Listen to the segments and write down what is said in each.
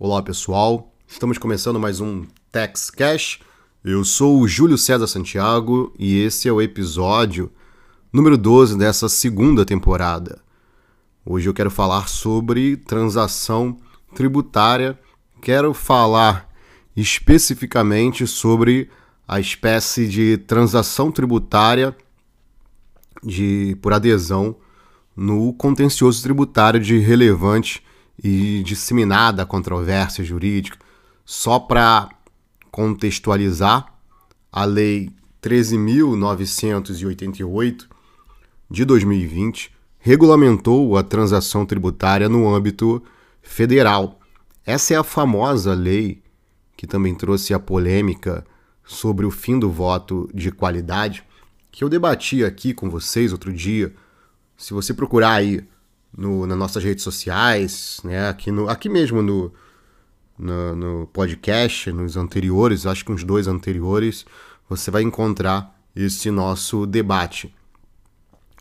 Olá pessoal, estamos começando mais um Tex Cash. Eu sou o Júlio César Santiago e esse é o episódio número 12 dessa segunda temporada. Hoje eu quero falar sobre transação tributária, quero falar especificamente sobre a espécie de transação tributária de por adesão no contencioso tributário de relevante e disseminada controvérsia jurídica. Só para contextualizar, a Lei 13.988 de 2020 regulamentou a transação tributária no âmbito federal. Essa é a famosa lei que também trouxe a polêmica sobre o fim do voto de qualidade, que eu debati aqui com vocês outro dia. Se você procurar aí no, nas nossas redes sociais, né? aqui, no, aqui mesmo no, no, no podcast, nos anteriores, acho que uns dois anteriores, você vai encontrar esse nosso debate.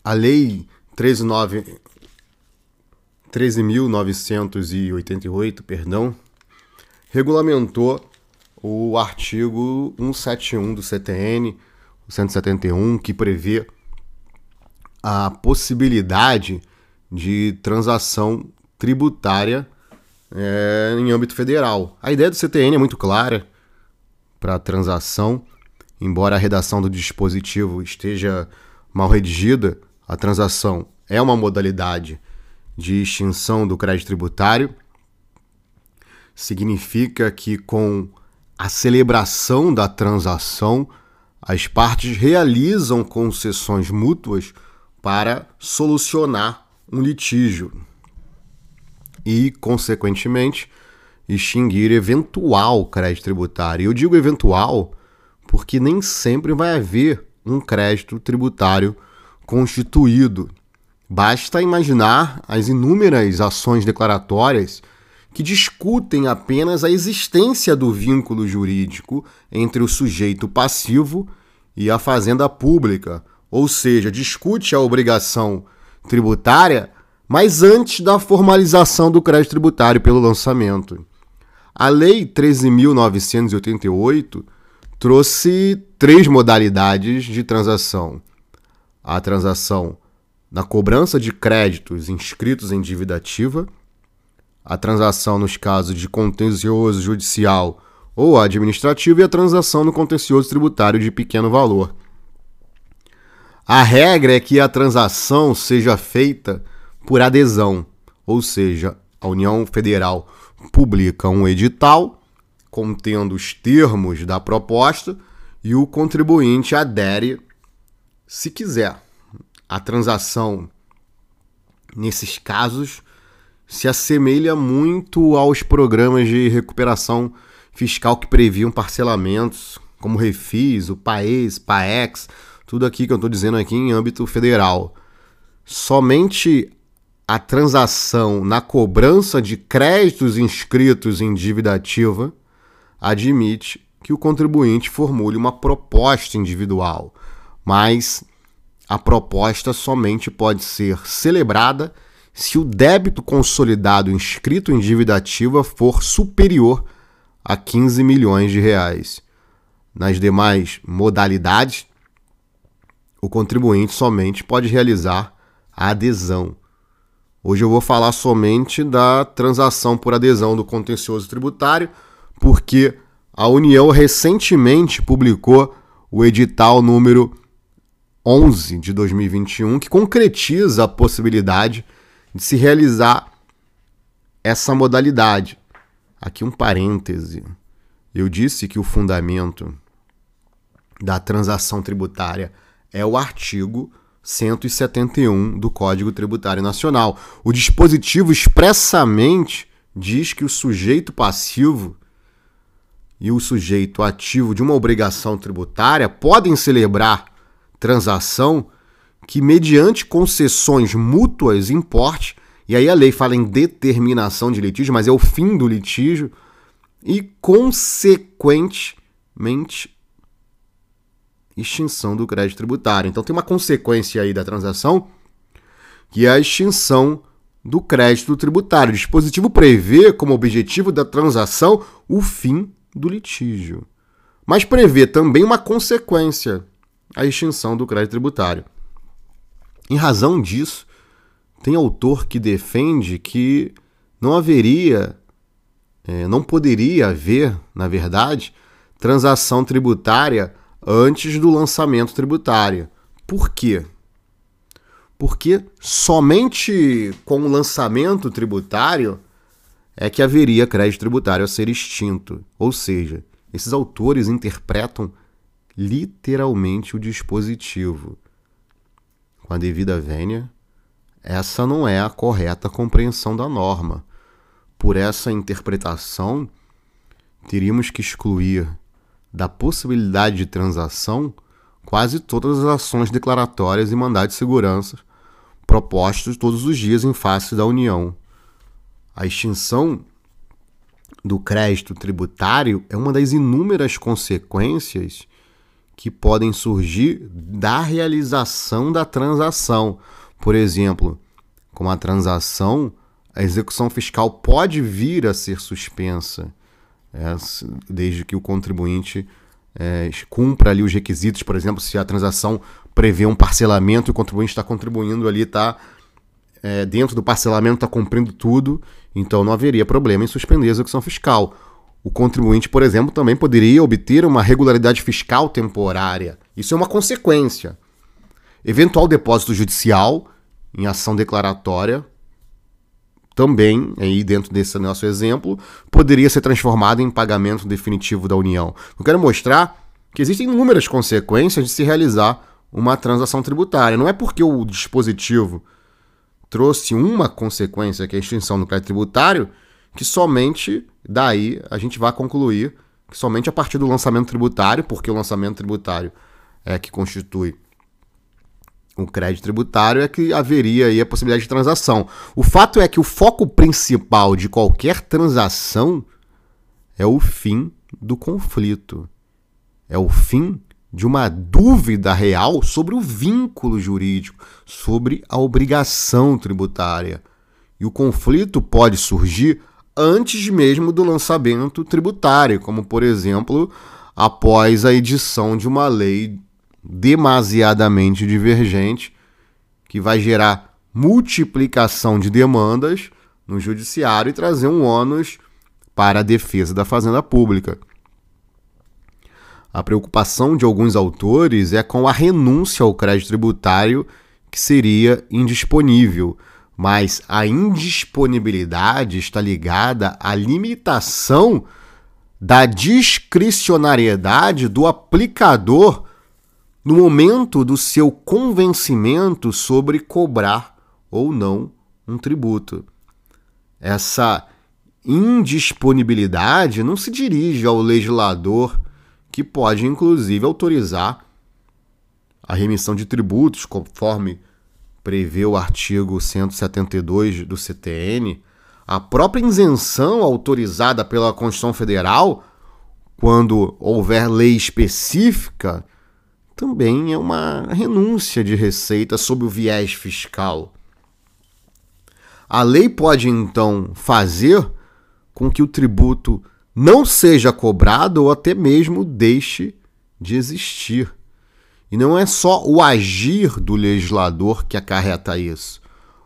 A Lei 13.988, perdão, regulamentou o artigo 171 do CTN, 171, que prevê a possibilidade de transação tributária é, em âmbito federal. A ideia do CTN é muito clara para a transação, embora a redação do dispositivo esteja mal redigida, a transação é uma modalidade de extinção do crédito tributário. Significa que com a celebração da transação, as partes realizam concessões mútuas para solucionar um litígio e, consequentemente, extinguir eventual crédito tributário. Eu digo eventual porque nem sempre vai haver um crédito tributário constituído. Basta imaginar as inúmeras ações declaratórias que discutem apenas a existência do vínculo jurídico entre o sujeito passivo e a fazenda pública, ou seja, discute a obrigação tributária, mas antes da formalização do crédito tributário pelo lançamento. A Lei 13.988 trouxe três modalidades de transação: a transação na cobrança de créditos inscritos em dívida ativa, a transação nos casos de contencioso judicial ou administrativo e a transação no contencioso tributário de pequeno valor. A regra é que a transação seja feita por adesão, ou seja, a União Federal publica um edital contendo os termos da proposta e o contribuinte adere se quiser. A transação, nesses casos, se assemelha muito aos programas de recuperação fiscal que previam parcelamentos, como Refis, o PAES, PAEX, tudo aqui que eu estou dizendo aqui em âmbito federal. Somente a transação na cobrança de créditos inscritos em dívida ativa admite que o contribuinte formule uma proposta individual, mas a proposta somente pode ser celebrada se o débito consolidado inscrito em dívida ativa for superior a 15 milhões de reais. Nas demais modalidades, o contribuinte somente pode realizar a adesão. Hoje eu vou falar somente da transação por adesão do contencioso tributário, porque a União recentemente publicou o edital número 11 de 2021, que concretiza a possibilidade de se realizar essa modalidade. Aqui um parêntese. Eu disse que o fundamento da transação tributária é o artigo 171 do Código Tributário Nacional. O dispositivo expressamente diz que o sujeito passivo e o sujeito ativo de uma obrigação tributária podem celebrar transação que, mediante concessões mútuas, importe, e aí a lei fala em determinação de litígio, mas é o fim do litígio, e, consequentemente, extinção do crédito tributário. Então tem uma consequência aí da transação que é a extinção do crédito tributário. O dispositivo prevê como objetivo da transação o fim do litígio, mas prevê também uma consequência, a extinção do crédito tributário. Em razão disso, tem autor que defende que não haveria, é, não poderia haver, na verdade, transação tributária antes do lançamento tributário. Por quê? porque somente com o lançamento tributário é que haveria crédito tributário a ser extinto. Ou seja, esses autores interpretam literalmente o dispositivo. Com a devida vênia, essa não é a correta compreensão da norma. Por essa interpretação, teríamos que excluir da possibilidade de transação quase todas as ações declaratórias e mandados de segurança propostos todos os dias em face da União. A extinção do crédito tributário é uma das inúmeras consequências que podem surgir da realização da transação. Por exemplo, com a transação, a execução fiscal pode vir a ser suspensa, desde que o contribuinte é, cumpra ali os requisitos, por exemplo, se a transação prevê um parcelamento e o contribuinte está contribuindo ali, está é, dentro do parcelamento, está cumprindo tudo, então não haveria problema em suspender a execução fiscal. O contribuinte, por exemplo, também poderia obter uma regularidade fiscal temporária. Isso é uma consequência. Eventual depósito judicial em ação declaratória também, aí dentro desse nosso exemplo, poderia ser transformado em pagamento definitivo da União. Eu quero mostrar que existem inúmeras consequências de se realizar uma transação tributária. Não é porque o dispositivo trouxe uma consequência, que é a extinção do crédito tributário, que somente daí a gente vai concluir que somente a partir do lançamento tributário, porque o lançamento tributário é que constitui o crédito tributário é que haveria aí a possibilidade de transação. O fato é que o foco principal de qualquer transação é o fim do conflito. É o fim de uma dúvida real sobre o vínculo jurídico, sobre a obrigação tributária. E o conflito pode surgir antes mesmo do lançamento tributário, como por exemplo, após a edição de uma lei demasiadamente divergente, que vai gerar multiplicação de demandas no judiciário e trazer um ônus para a defesa da fazenda pública. A preocupação de alguns autores é com a renúncia ao crédito tributário que seria indisponível, mas a indisponibilidade está ligada à limitação da discricionariedade do aplicador no momento do seu convencimento sobre cobrar ou não um tributo. Essa indisponibilidade não se dirige ao legislador, que pode inclusive autorizar a remissão de tributos, conforme prevê o artigo 172 do CTN, a própria isenção autorizada pela Constituição Federal, quando houver lei específica também é uma renúncia de receita sob o viés fiscal. A lei pode então fazer com que o tributo não seja cobrado ou até mesmo deixe de existir. E não é só o agir do legislador que acarreta isso.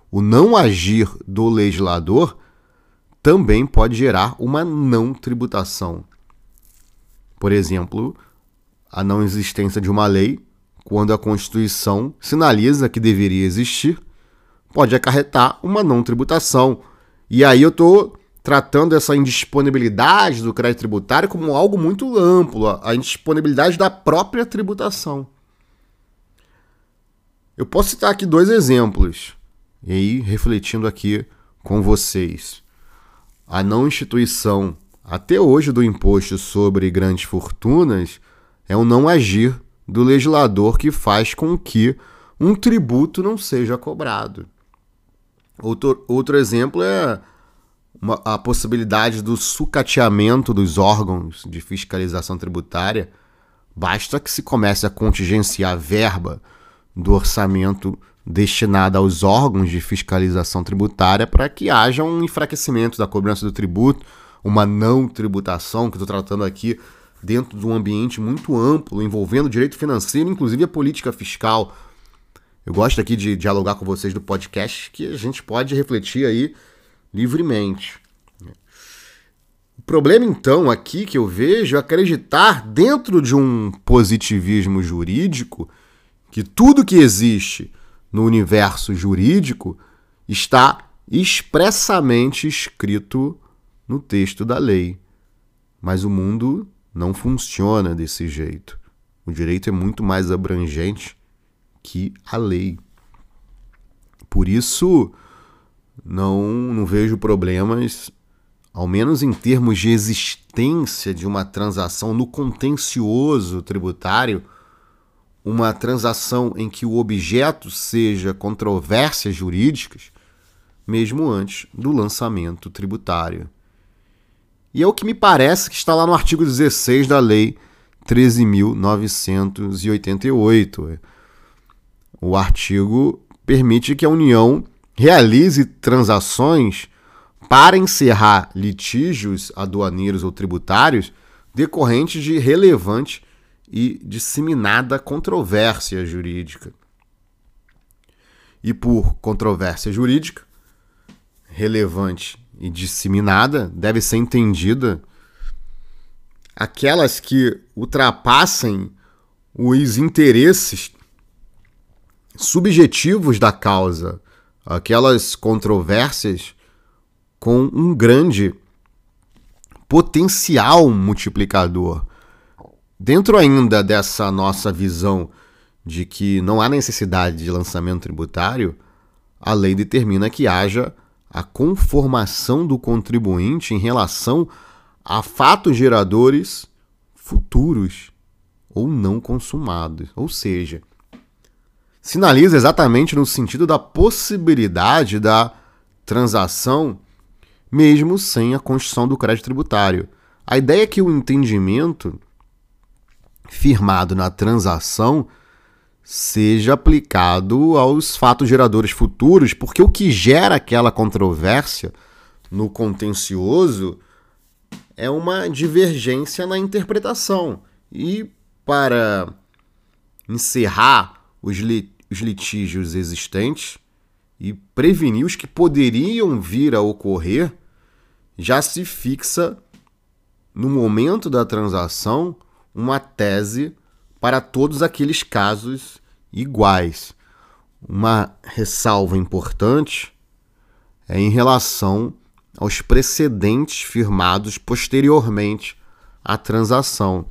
O não agir do legislador também pode gerar uma não tributação. Por exemplo, a não existência de uma lei, quando a Constituição sinaliza que deveria existir, pode acarretar uma não tributação. E aí eu estou tratando essa indisponibilidade do crédito tributário como algo muito amplo, a indisponibilidade da própria tributação. Eu posso citar aqui dois exemplos, e aí refletindo aqui com vocês. A não instituição até hoje do imposto sobre grandes fortunas é o não agir do legislador que faz com que um tributo não seja cobrado. Outro, outro exemplo é uma, a possibilidade do sucateamento dos órgãos de fiscalização tributária. Basta que se comece a contingenciar verba do orçamento destinada aos órgãos de fiscalização tributária para que haja um enfraquecimento da cobrança do tributo, uma não tributação, que estou tratando aqui dentro de um ambiente muito amplo, envolvendo direito financeiro, inclusive a política fiscal. Eu gosto aqui de dialogar com vocês do podcast, que a gente pode refletir aí livremente. O problema, então, aqui que eu vejo é acreditar dentro de um positivismo jurídico que tudo que existe no universo jurídico está expressamente escrito no texto da lei. Mas o mundo não funciona desse jeito. O direito é muito mais abrangente que a lei. Por isso, não, não vejo problemas, ao menos em termos de existência de uma transação no contencioso tributário, uma transação em que o objeto seja controvérsias jurídicas, mesmo antes do lançamento tributário. E é o que me parece que está lá no artigo 16 da Lei 13.988. O artigo permite que a União realize transações para encerrar litígios aduaneiros ou tributários decorrentes de relevante e disseminada controvérsia jurídica. E por controvérsia jurídica, relevante e disseminada deve ser entendida aquelas que ultrapassem os interesses subjetivos da causa, aquelas controvérsias com um grande potencial multiplicador. Dentro ainda dessa nossa visão de que não há necessidade de lançamento tributário, a lei determina que haja a conformação do contribuinte em relação a fatos geradores futuros ou não consumados. Ou seja, sinaliza exatamente no sentido da possibilidade da transação mesmo sem a construção do crédito tributário. A ideia é que o entendimento firmado na transação seja aplicado aos fatos geradores futuros, porque o que gera aquela controvérsia no contencioso é uma divergência na interpretação. E para encerrar os, os litígios existentes e prevenir os que poderiam vir a ocorrer, já se fixa no momento da transação uma tese para todos aqueles casos iguais. Uma ressalva importante é em relação aos precedentes firmados posteriormente à transação.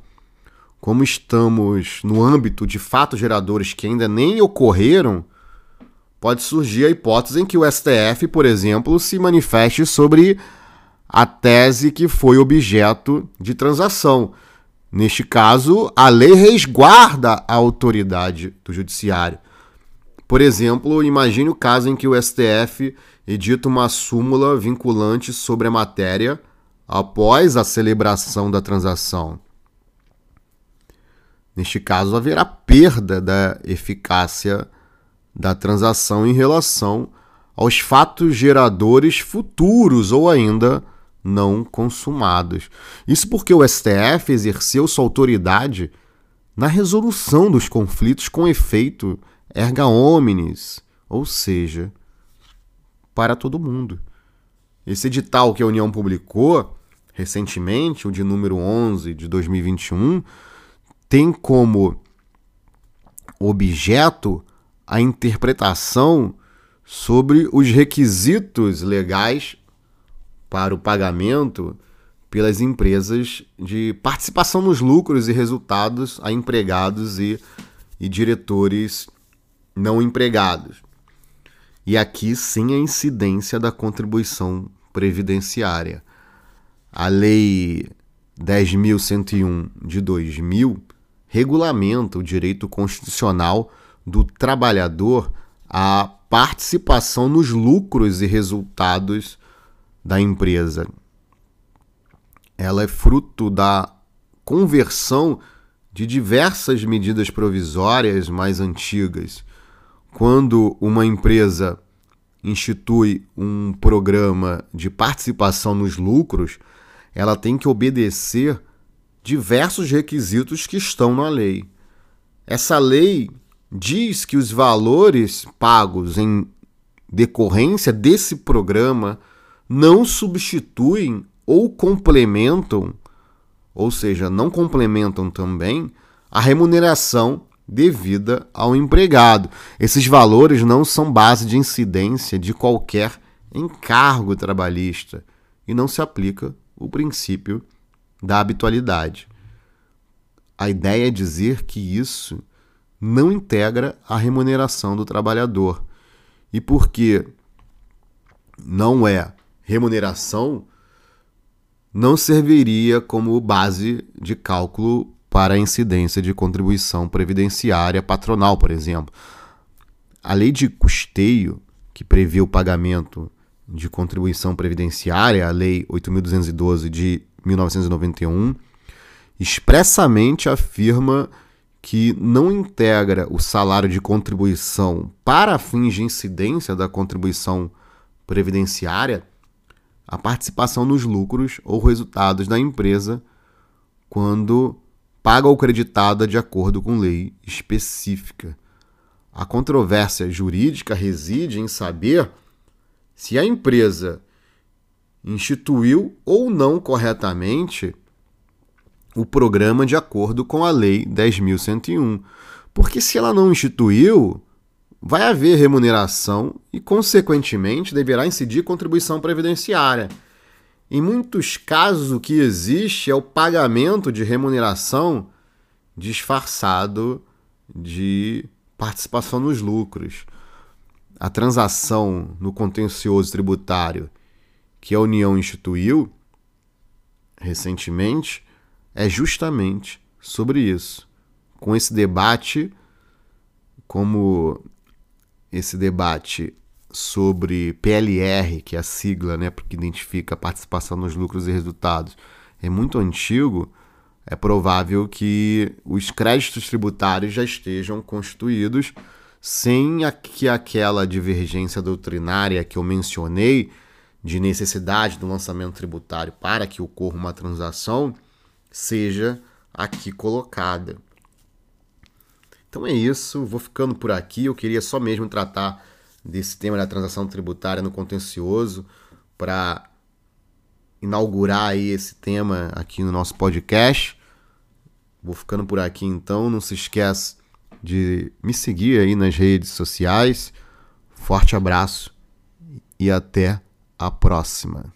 Como estamos no âmbito de fatos geradores que ainda nem ocorreram, pode surgir a hipótese em que o STF, por exemplo, se manifeste sobre a tese que foi objeto de transação. Neste caso, a lei resguarda a autoridade do judiciário. Por exemplo, imagine o caso em que o STF edita uma súmula vinculante sobre a matéria após a celebração da transação. Neste caso, haverá perda da eficácia da transação em relação aos fatos geradores futuros ou ainda não consumados. Isso porque o STF exerceu sua autoridade na resolução dos conflitos com efeito erga omnes, ou seja, para todo mundo. Esse edital que a União publicou recentemente, o de número 11 de 2021, tem como objeto a interpretação sobre os requisitos legais para o pagamento pelas empresas de participação nos lucros e resultados a empregados e, e diretores não empregados. E aqui sim a incidência da contribuição previdenciária. A Lei 10.101 de 2000 regulamenta o direito constitucional do trabalhador à participação nos lucros e resultados da empresa. Ela é fruto da conversão de diversas medidas provisórias mais antigas, quando uma empresa institui um programa de participação nos lucros, ela tem que obedecer diversos requisitos que estão na lei. Essa lei diz que os valores pagos em decorrência desse programa não substituem ou complementam, ou seja, não complementam também a remuneração devida ao empregado. Esses valores não são base de incidência de qualquer encargo trabalhista e não se aplica o princípio da habitualidade. A ideia é dizer que isso não integra a remuneração do trabalhador. E porque não é remuneração, não serviria como base de cálculo para a incidência de contribuição previdenciária patronal, por exemplo. A lei de custeio, que prevê o pagamento de contribuição previdenciária, a Lei 8.212 de 1991, expressamente afirma que não integra o salário de contribuição para fins de incidência da contribuição previdenciária a participação nos lucros ou resultados da empresa quando paga ou creditada de acordo com lei específica. A controvérsia jurídica reside em saber se a empresa instituiu ou não corretamente o programa de acordo com a Lei 10.101. Porque se ela não instituiu, vai haver remuneração e, consequentemente, deverá incidir contribuição previdenciária. Em muitos casos, o que existe é o pagamento de remuneração disfarçado de participação nos lucros. A transação no contencioso tributário que a União instituiu recentemente é justamente sobre isso. Com esse debate, como esse debate sobre PLR, que é a sigla, né, porque identifica a participação nos lucros e resultados, é muito antigo, é provável que os créditos tributários já estejam constituídos sem a, que aquela divergência doutrinária que eu mencionei de necessidade do lançamento tributário para que ocorra uma transação seja aqui colocada. Então é isso, vou ficando por aqui. Eu queria só mesmo tratar desse tema da transação tributária no contencioso para inaugurar aí esse tema aqui no nosso podcast. Vou ficando por aqui então, não se esqueça de me seguir aí nas redes sociais. Forte abraço e até a próxima.